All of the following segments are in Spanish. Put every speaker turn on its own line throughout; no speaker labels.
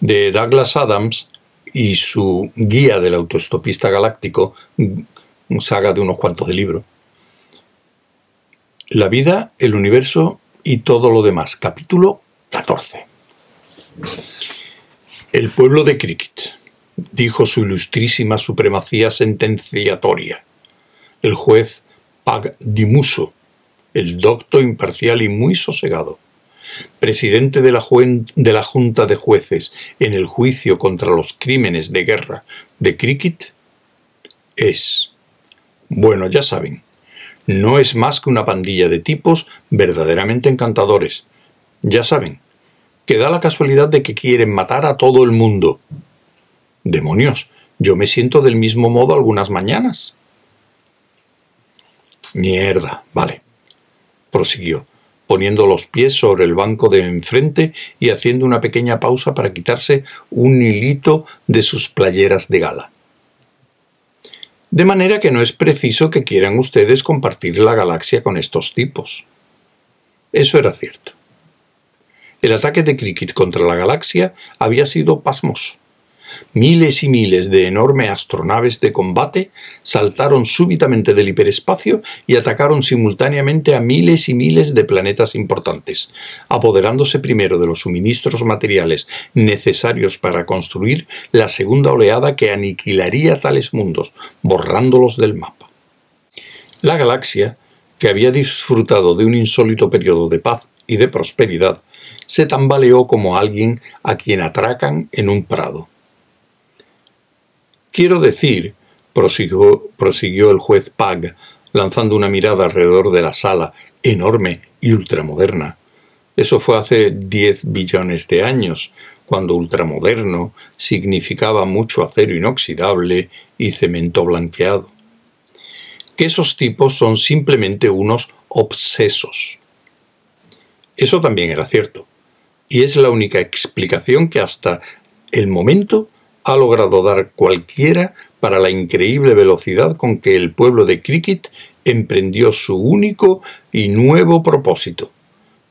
de Douglas Adams y su Guía del Autoestopista Galáctico, saga de unos cuantos de libro. La vida, el universo y todo lo demás. Capítulo 14. El pueblo de Cricket, dijo su ilustrísima supremacía sentenciatoria. El juez Pag Dimuso, el docto imparcial y muy sosegado presidente de la, de la, Junta de Jueces en el juicio contra los crímenes de guerra de Cricket, es, bueno, ya saben, no es más que una pandilla de tipos verdaderamente encantadores. Ya saben, que da la casualidad de que quieren matar a todo el mundo. Demonios, yo me siento del mismo modo algunas mañanas. Mierda, vale, prosiguió poniendo los pies sobre el banco de enfrente y haciendo una pequeña pausa para quitarse un hilito de sus playeras de gala. De manera que no es preciso que quieran ustedes compartir la galaxia con estos tipos. Eso era cierto. El ataque de Cricket contra la galaxia había sido pasmoso. Miles y miles de enormes astronaves de combate saltaron súbitamente del hiperespacio y atacaron simultáneamente a miles y miles de planetas importantes, apoderándose primero de los suministros materiales necesarios para construir la segunda oleada que aniquilaría tales mundos, borrándolos del mapa. La galaxia, que había disfrutado de un insólito periodo de paz y de prosperidad, se tambaleó como alguien a quien atracan en un prado. Quiero decir, prosiguió, el juez Pag, lanzando una mirada alrededor de la sala, enorme y ultramoderna. Eso fue hace diez billones de años, cuando ultramoderno significaba mucho acero inoxidable y cemento blanqueado. Que esos tipos son simplemente unos obsesos. Eso también era cierto, y es la única explicación que hasta el momento ha logrado dar cualquiera para la increíble velocidad con que el pueblo de Cricket emprendió su único y nuevo propósito,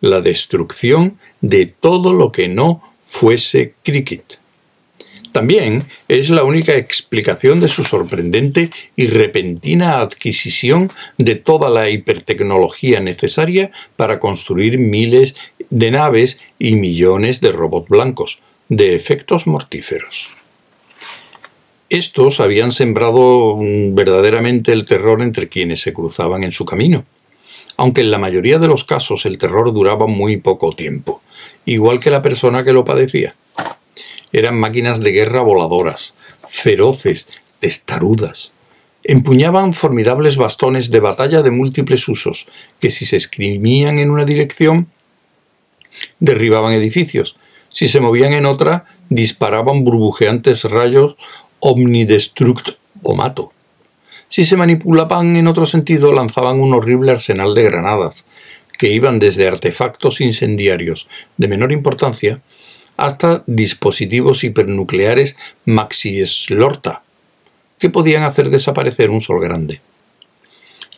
la destrucción de todo lo que no fuese Cricket. También es la única explicación de su sorprendente y repentina adquisición de toda la hipertecnología necesaria para construir miles de naves y millones de robots blancos, de efectos mortíferos. Estos habían sembrado mm, verdaderamente el terror entre quienes se cruzaban en su camino, aunque en la mayoría de los casos el terror duraba muy poco tiempo, igual que la persona que lo padecía. Eran máquinas de guerra voladoras, feroces, testarudas. Empuñaban formidables bastones de batalla de múltiples usos, que si se escribían en una dirección, derribaban edificios, si se movían en otra, disparaban burbujeantes rayos omnidestruct o mato. Si se manipulaban en otro sentido, lanzaban un horrible arsenal de granadas, que iban desde artefactos incendiarios de menor importancia hasta dispositivos hipernucleares maxi-slorta, que podían hacer desaparecer un sol grande.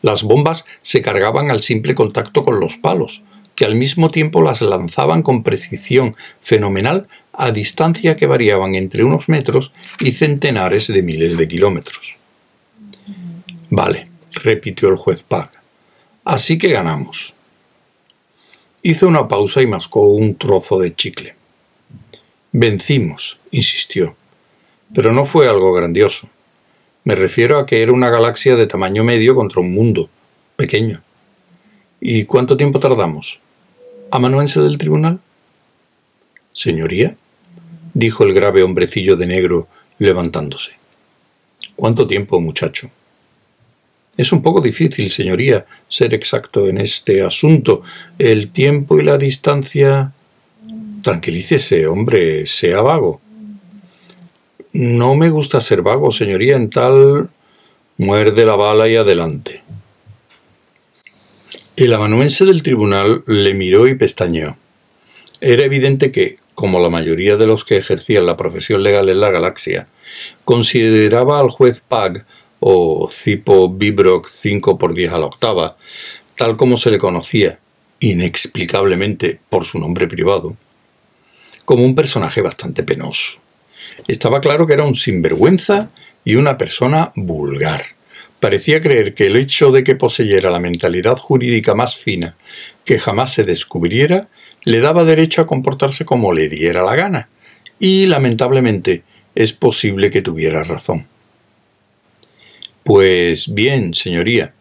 Las bombas se cargaban al simple contacto con los palos, que al mismo tiempo las lanzaban con precisión fenomenal a distancia que variaban entre unos metros y centenares de miles de kilómetros. Vale, repitió el juez Pag. Así que ganamos. Hizo una pausa y mascó un trozo de chicle. Vencimos, insistió. Pero no fue algo grandioso. Me refiero a que era una galaxia de tamaño medio contra un mundo pequeño. ¿Y cuánto tiempo tardamos? ¿Amanuense del tribunal? Señoría, dijo el grave hombrecillo de negro, levantándose. ¿Cuánto tiempo, muchacho? Es un poco difícil, señoría, ser exacto en este asunto. El tiempo y la distancia. Tranquilícese, hombre, sea vago. No me gusta ser vago, señoría, en tal. Muerde la bala y adelante. El amanuense del tribunal le miró y pestañeó. Era evidente que, como la mayoría de los que ejercían la profesión legal en la galaxia, consideraba al juez Pag o Cipo Bibrock 5 por 10 a la octava, tal como se le conocía, inexplicablemente por su nombre privado, como un personaje bastante penoso. Estaba claro que era un sinvergüenza y una persona vulgar. Parecía creer que el hecho de que poseyera la mentalidad jurídica más fina que jamás se descubriera le daba derecho a comportarse como le diera la gana. Y, lamentablemente, es posible que tuviera razón. Pues bien, señoría,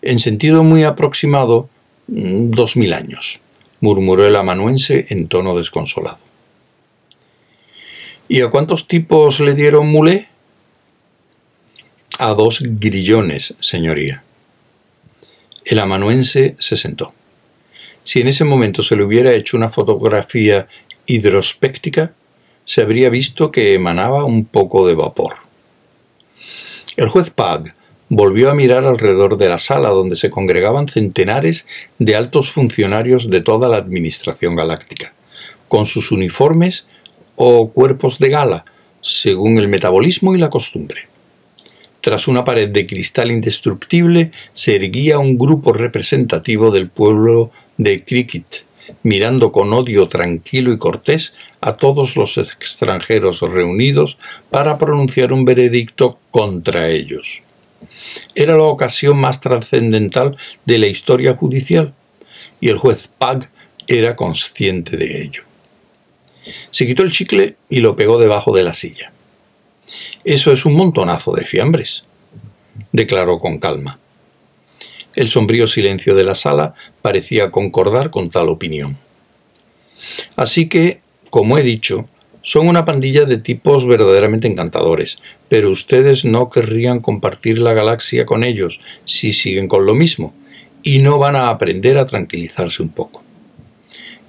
en sentido muy aproximado, mm, dos mil años, murmuró el amanuense en tono desconsolado. ¿Y a cuántos tipos le dieron mulé? A dos grillones, señoría. El amanuense se sentó. Si en ese momento se le hubiera hecho una fotografía hidrospéctica, se habría visto que emanaba un poco de vapor. El juez Pag volvió a mirar alrededor de la sala donde se congregaban centenares de altos funcionarios de toda la Administración Galáctica, con sus uniformes o cuerpos de gala, según el metabolismo y la costumbre. Tras una pared de cristal indestructible se erguía un grupo representativo del pueblo de Cricket, mirando con odio tranquilo y cortés a todos los extranjeros reunidos para pronunciar un veredicto contra ellos. Era la ocasión más trascendental de la historia judicial, y el juez Pag era consciente de ello. Se quitó el chicle y lo pegó debajo de la silla. Eso es un montonazo de fiambres, declaró con calma. El sombrío silencio de la sala parecía concordar con tal opinión. Así que, como he dicho, son una pandilla de tipos verdaderamente encantadores, pero ustedes no querrían compartir la galaxia con ellos si siguen con lo mismo, y no van a aprender a tranquilizarse un poco.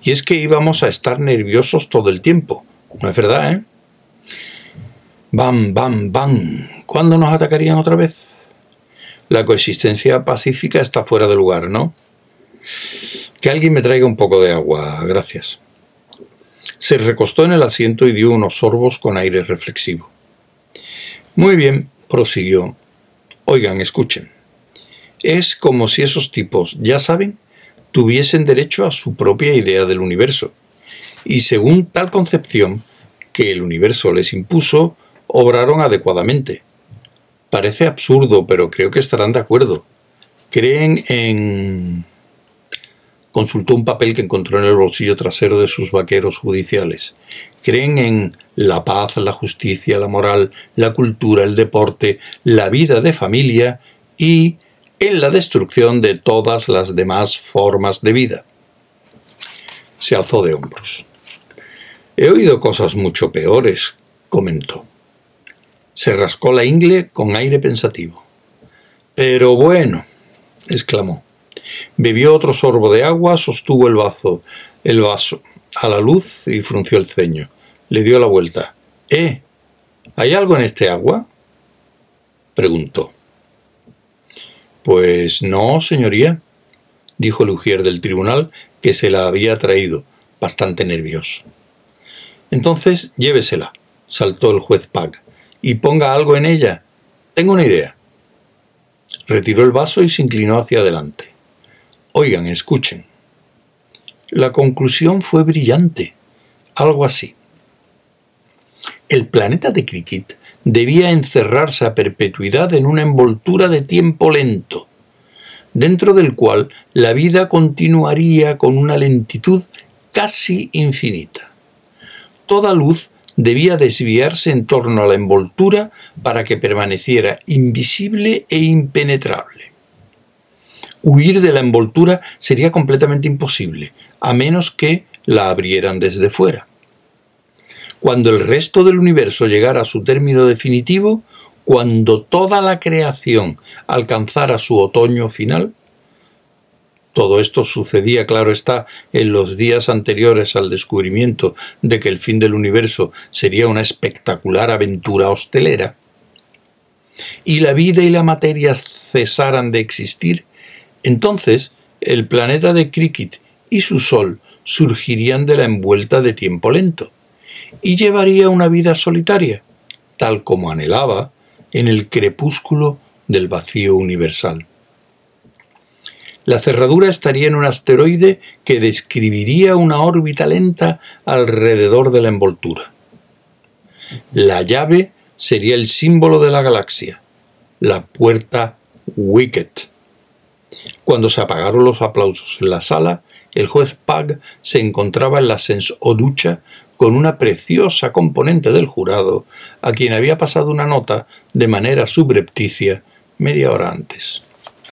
Y es que íbamos a estar nerviosos todo el tiempo. No es verdad, ¿eh? Bam, bam, bam. ¿Cuándo nos atacarían otra vez? La coexistencia pacífica está fuera de lugar, ¿no? Que alguien me traiga un poco de agua, gracias. Se recostó en el asiento y dio unos sorbos con aire reflexivo. Muy bien, prosiguió. Oigan, escuchen. Es como si esos tipos, ya saben, tuviesen derecho a su propia idea del universo, y según tal concepción que el universo les impuso, obraron adecuadamente. Parece absurdo, pero creo que estarán de acuerdo. Creen en... Consultó un papel que encontró en el bolsillo trasero de sus vaqueros judiciales. Creen en la paz, la justicia, la moral, la cultura, el deporte, la vida de familia y en la destrucción de todas las demás formas de vida. Se alzó de hombros. He oído cosas mucho peores, comentó. Se rascó la ingle con aire pensativo. Pero bueno, exclamó. Bebió otro sorbo de agua, sostuvo el vaso, el vaso a la luz y frunció el ceño. Le dio la vuelta. ¿Eh? ¿Hay algo en este agua? preguntó. Pues no, señoría, dijo el ujier del tribunal, que se la había traído, bastante nervioso. Entonces llévesela, saltó el juez Pag, y ponga algo en ella. Tengo una idea. Retiró el vaso y se inclinó hacia adelante. Oigan, escuchen. La conclusión fue brillante, algo así. El planeta de Cricket debía encerrarse a perpetuidad en una envoltura de tiempo lento, dentro del cual la vida continuaría con una lentitud casi infinita. Toda luz debía desviarse en torno a la envoltura para que permaneciera invisible e impenetrable. Huir de la envoltura sería completamente imposible, a menos que la abrieran desde fuera. Cuando el resto del universo llegara a su término definitivo, cuando toda la creación alcanzara su otoño final, todo esto sucedía, claro está, en los días anteriores al descubrimiento de que el fin del universo sería una espectacular aventura hostelera, y la vida y la materia cesaran de existir, entonces el planeta de Cricket y su Sol surgirían de la envuelta de tiempo lento y llevaría una vida solitaria, tal como anhelaba en el crepúsculo del vacío universal. La cerradura estaría en un asteroide que describiría una órbita lenta alrededor de la envoltura. La llave sería el símbolo de la galaxia, la puerta Wicket. Cuando se apagaron los aplausos en la sala, el juez Pag se encontraba en la ducha con una preciosa componente del jurado, a quien había pasado una nota de manera subrepticia media hora antes.